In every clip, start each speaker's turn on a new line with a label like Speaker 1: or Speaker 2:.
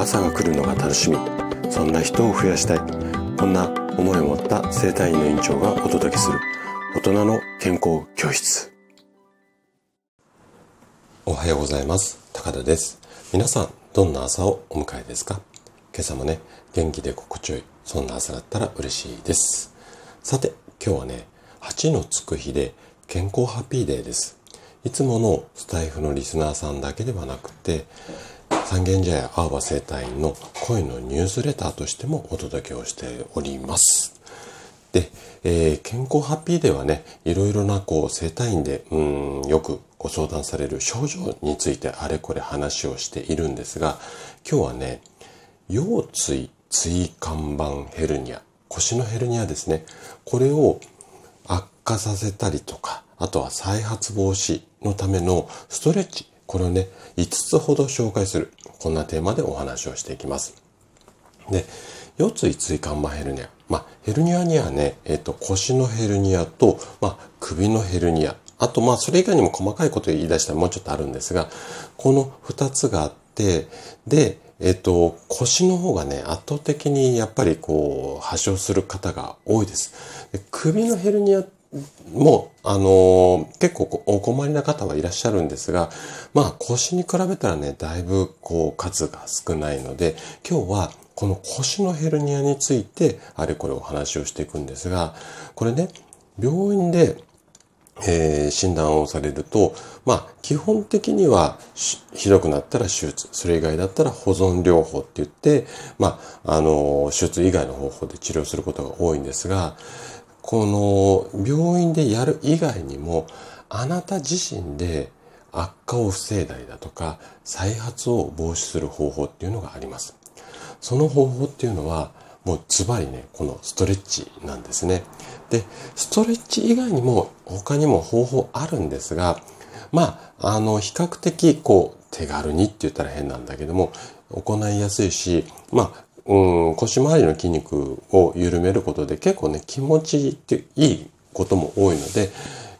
Speaker 1: 朝が来るのが楽しみ。そんな人を増やしたい。こんな思いを持った生体院の院長がお届けする。大人の健康教室。おはようございます。高田です。皆さんどんな朝をお迎えですか？今朝もね元気で心地よいそんな朝だったら嬉しいです。さて今日はね8のつく日で健康ハッピーデーです。いつものスタイフのリスナーさんだけではなくて三軒茶屋青葉生態院の声のニュースレターとしてもお届けをしております。で、えー、健康ハッピーではね、いろいろなこう生体院で、うん、よくご相談される症状についてあれこれ話をしているんですが、今日はね、腰椎椎間板ヘルニア、腰のヘルニアですね。これを悪化させたりとか、あとは再発防止のためのストレッチ、これをね、5つほど紹介する。こんなテーマでお話をしていきます。で、腰椎椎間板ヘルニア。まあ、ヘルニアにはね、えっ、と、腰のヘルニアと、まあ、首のヘルニア。あと、まあ、それ以外にも細かいことを言い出したらもうちょっとあるんですが、この2つがあって、で、えっ、と、腰の方がね、圧倒的にやっぱりこう、発症する方が多いです。で首のヘルニアもう、あのー、結構お困りな方はいらっしゃるんですが、まあ腰に比べたらね、だいぶこう数が少ないので、今日はこの腰のヘルニアについてあれこれお話をしていくんですが、これね、病院でえー、診断をされると、まあ、基本的にはひどくなったら手術、それ以外だったら保存療法って言って、まあ、あの、手術以外の方法で治療することが多いんですが、この病院でやる以外にも、あなた自身で悪化を防いだりだとか、再発を防止する方法っていうのがあります。その方法っていうのは、もうズバリね、このストレッチなんですね。で、ストレッチ以外にも他にも方法あるんですが、まあ、あの、比較的こう手軽にって言ったら変なんだけども、行いやすいし、まあ、うん、腰回りの筋肉を緩めることで結構ね、気持ちいいいいことも多いので、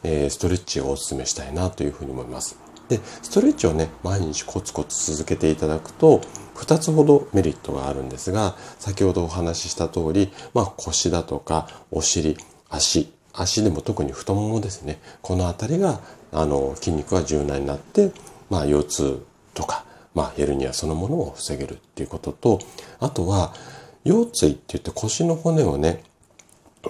Speaker 1: えー、ストレッチをお勧めしたいなというふうに思います。で、ストレッチをね、毎日コツコツ続けていただくと、2つほどメリットがあるんですが、先ほどお話しした通り、まあ腰だとかお尻、足、足でも特に太ももですね、この辺りが、あの、筋肉が柔軟になって、まあ腰痛とか、まあ、ヘルニアそのものを防げるっていうことと、あとは、腰椎って言って腰の骨をね、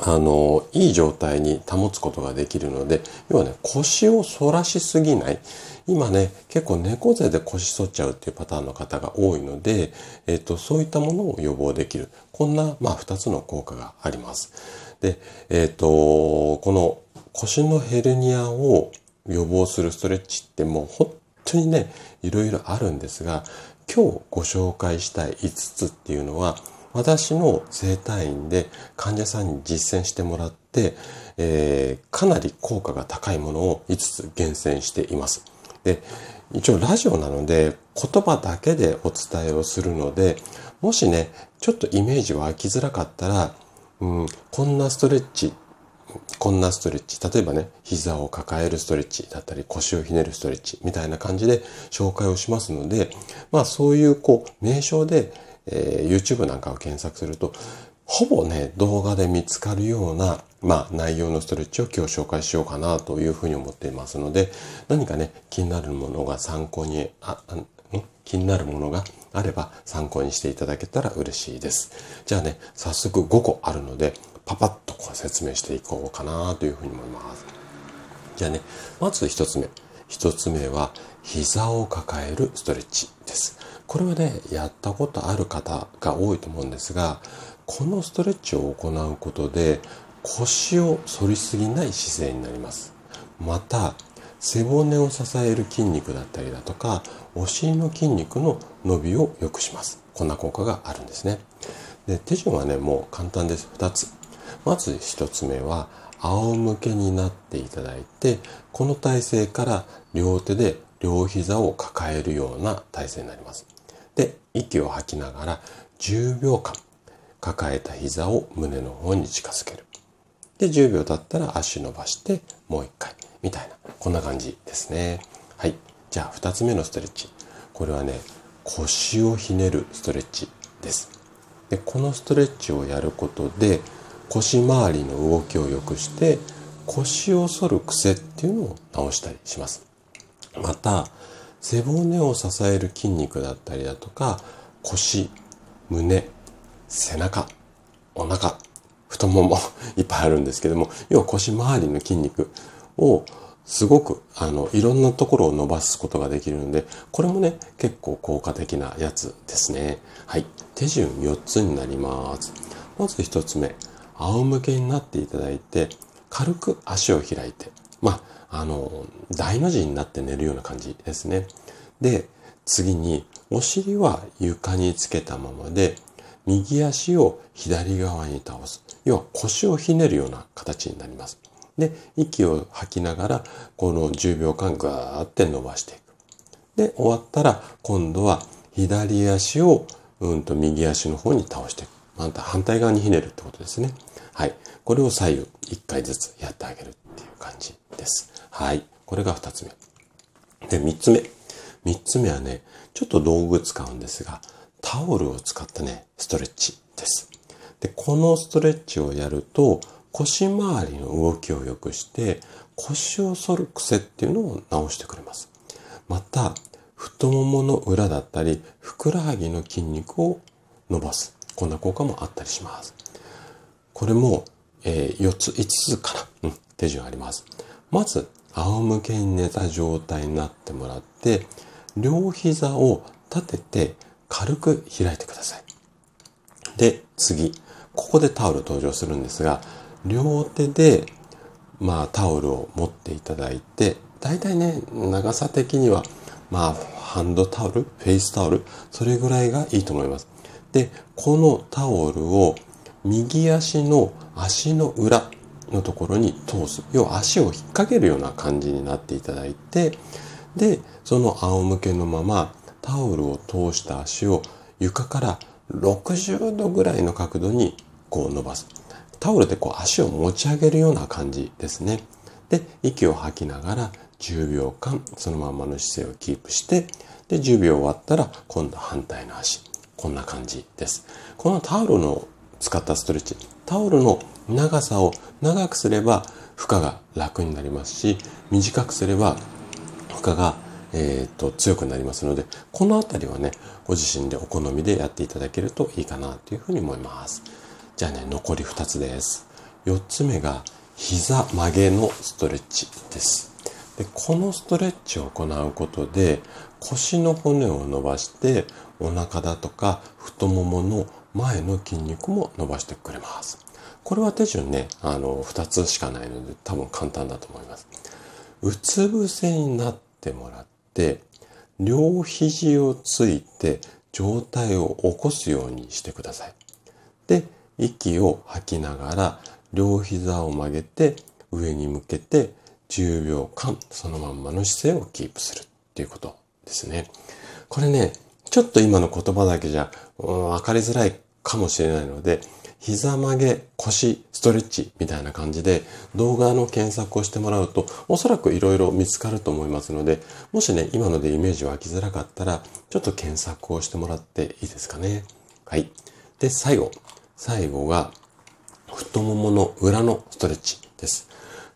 Speaker 1: あの、いい状態に保つことができるので、要はね、腰を反らしすぎない。今ね、結構猫背で腰反っちゃうっていうパターンの方が多いので、えっ、と、そういったものを予防できる。こんな、まあ、二つの効果があります。で、えっ、と、この腰のヘルニアを予防するストレッチってもう本当にね、いろいろあるんですが、今日ご紹介したい5つっていうのは、私の整体院で患者さんに実践してもらって、えー、かなり効果が高いものを5つ厳選しています。で、一応ラジオなので言葉だけでお伝えをするので、もしね、ちょっとイメージ湧きづらかったら、うん、こんなストレッチこんなストレッチ。例えばね、膝を抱えるストレッチだったり、腰をひねるストレッチみたいな感じで紹介をしますので、まあそういうこう、名称で、えー、YouTube なんかを検索すると、ほぼね、動画で見つかるような、まあ内容のストレッチを今日紹介しようかなというふうに思っていますので、何かね、気になるものが参考に、あ、気になるものがあれば参考にしていただけたら嬉しいです。じゃあね、早速5個あるので、パパッとこう説明していこうかなというふうに思います。じゃあね、まず一つ目。一つ目は、膝を抱えるストレッチです。これはね、やったことある方が多いと思うんですが、このストレッチを行うことで、腰を反りすぎない姿勢になります。また、背骨を支える筋肉だったりだとか、お尻の筋肉の伸びを良くします。こんな効果があるんですね。で手順はね、もう簡単です。2つ。まず1つ目は、仰向けになっていただいて、この体勢から両手で両膝を抱えるような体勢になります。で、息を吐きながら10秒間抱えた膝を胸の方に近づける。で、10秒経ったら足伸ばしてもう一回みたいな、こんな感じですね。はい。じゃあ2つ目のストレッチ。これはね、腰をひねるストレッチです。でこのストレッチをやることで腰回りの動きを良くして腰を反る癖っていうのを直したりします。また背骨を支える筋肉だったりだとか腰胸背中お腹太もも いっぱいあるんですけども要は腰回りの筋肉をすごくあのいろんなところを伸ばすことができるのでこれもね結構効果的なやつですね。はい。手順4つになります。まず1つ目。仰向けになっていただいて軽く足を開いてまああの大の字になって寝るような感じですねで次にお尻は床につけたままで右足を左側に倒す要は腰をひねるような形になりますで、息を吐きながら、この10秒間ガーって伸ばしていく。で、終わったら、今度は左足を、うんと右足の方に倒していく。また反対側にひねるってことですね。はい。これを左右1回ずつやってあげるっていう感じです。はい。これが2つ目。で、3つ目。3つ目はね、ちょっと道具使うんですが、タオルを使ったね、ストレッチです。で、このストレッチをやると、腰回りの動きを良くして腰を反る癖っていうのを直してくれます。また、太ももの裏だったり、ふくらはぎの筋肉を伸ばす。こんな効果もあったりします。これも、えー、4つ、5つかな、うん、手順あります。まず、仰向けに寝た状態になってもらって、両膝を立てて軽く開いてください。で、次。ここでタオル登場するんですが、両手で、まあ、タオルを持っていただいて、大体ね、長さ的には、まあ、ハンドタオル、フェイスタオル、それぐらいがいいと思います。で、このタオルを右足の足の裏のところに通す。要は足を引っ掛けるような感じになっていただいて、で、その仰向けのままタオルを通した足を床から60度ぐらいの角度にこう伸ばす。タオルでこう足を持ち上げるような感じですね。で、息を吐きながら10秒間そのままの姿勢をキープして、で、10秒終わったら今度反対の足。こんな感じです。このタオルの使ったストレッチ、タオルの長さを長くすれば負荷が楽になりますし、短くすれば負荷がえーと、強くなりますので、このあたりはね、ご自身でお好みでやっていただけるといいかなというふうに思います。じゃあね、残り2つです。4つ目が膝曲げのストレッチです。でこのストレッチを行うことで腰の骨を伸ばしてお腹だとか太ももの前の筋肉も伸ばしてくれます。これは手順ね、あの、2つしかないので多分簡単だと思います。うつ伏せになってもらって、両肘をついて上体を起こすようにしてください。で、息を吐きながら両膝を曲げて上に向けて10秒間そのまんまの姿勢をキープするっていうことですね。これね、ちょっと今の言葉だけじゃ、分かりづらいかもしれないので、膝曲げ、腰、ストレッチみたいな感じで動画の検索をしてもらうとおそらく色々見つかると思いますので、もしね、今のでイメージ湧きづらかったら、ちょっと検索をしてもらっていいですかね。はい。で、最後。最後が太ももの裏のストレッチです。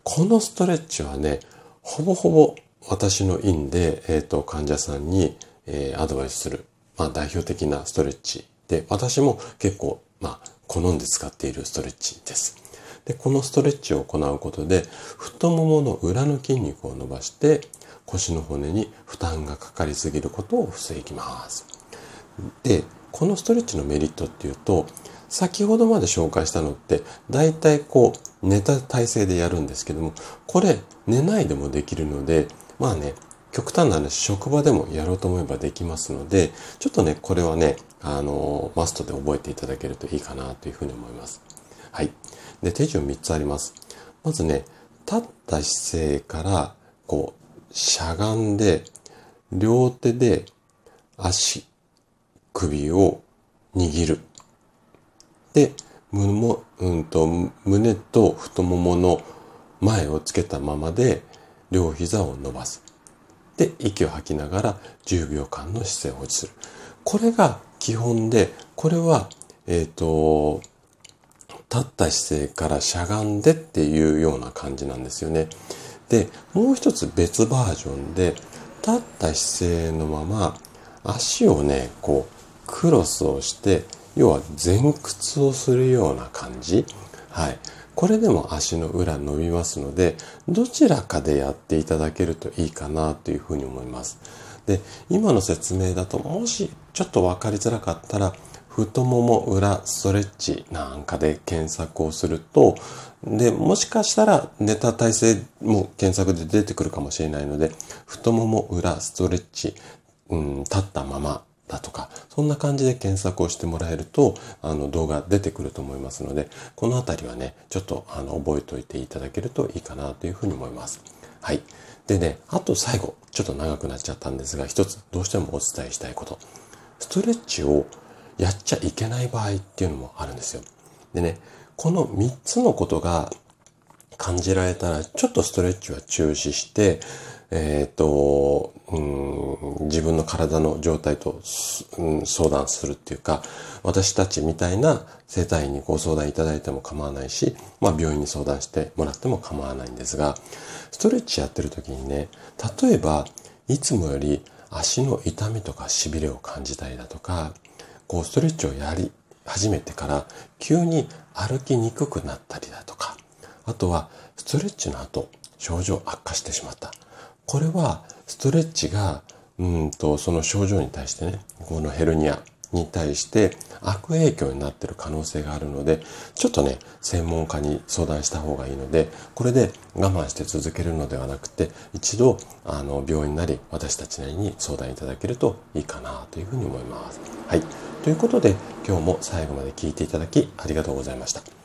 Speaker 1: このストレッチはね、ほぼほぼ私の院で、えっ、ー、と、患者さんに、えー、アドバイスする、まあ、代表的なストレッチで、私も結構、まあ、好んで使っているストレッチです。で、このストレッチを行うことで、太ももの裏の筋肉を伸ばして、腰の骨に負担がかかりすぎることを防ぎます。で、このストレッチのメリットっていうと、先ほどまで紹介したのって、大体こう、寝た体勢でやるんですけども、これ、寝ないでもできるので、まあね、極端な話、職場でもやろうと思えばできますので、ちょっとね、これはね、あの、マストで覚えていただけるといいかなというふうに思います。はい。で、手順3つあります。まずね、立った姿勢から、こう、しゃがんで、両手で足、首を握る。で、胸うんと、胸と太ももの前をつけたままで両膝を伸ばす。で、息を吐きながら10秒間の姿勢を保持する。これが基本で、これは、えっ、ー、と、立った姿勢からしゃがんでっていうような感じなんですよね。で、もう一つ別バージョンで、立った姿勢のまま足をね、こう、クロスをして、要は前屈をするような感じ。はい。これでも足の裏伸びますので、どちらかでやっていただけるといいかなというふうに思います。で、今の説明だと、もしちょっとわかりづらかったら、太もも裏ストレッチなんかで検索をすると、で、もしかしたら寝た体勢も検索で出てくるかもしれないので、太もも裏ストレッチ、うん、立ったままだとか、そんな感じで検索をしてもらえると、あの動画出てくると思いますので、このあたりはね、ちょっとあの覚えておいていただけるといいかなというふうに思います。はい。でね、あと最後、ちょっと長くなっちゃったんですが、一つどうしてもお伝えしたいこと。ストレッチをやっちゃいけない場合っていうのもあるんですよ。でね、この3つのことが感じられたら、ちょっとストレッチは中止して、えっ、ー、と、うん、自分の体の状態と、うん、相談するっていうか、私たちみたいな生態にご相談いただいても構わないし、まあ病院に相談してもらっても構わないんですが、ストレッチやってる時にね、例えば、いつもより足の痛みとか痺れを感じたりだとか、こうストレッチをやり始めてから急に歩きにくくなったりだとか、あとはストレッチの後症状悪化してしまった。これはストレッチがうんとその症状に対してね、このヘルニアに対して悪影響になっている可能性があるので、ちょっとね、専門家に相談した方がいいので、これで我慢して続けるのではなくて、一度、あの、病院なり私たちなりに相談いただけるといいかなというふうに思います。はい。ということで、今日も最後まで聞いていただきありがとうございました。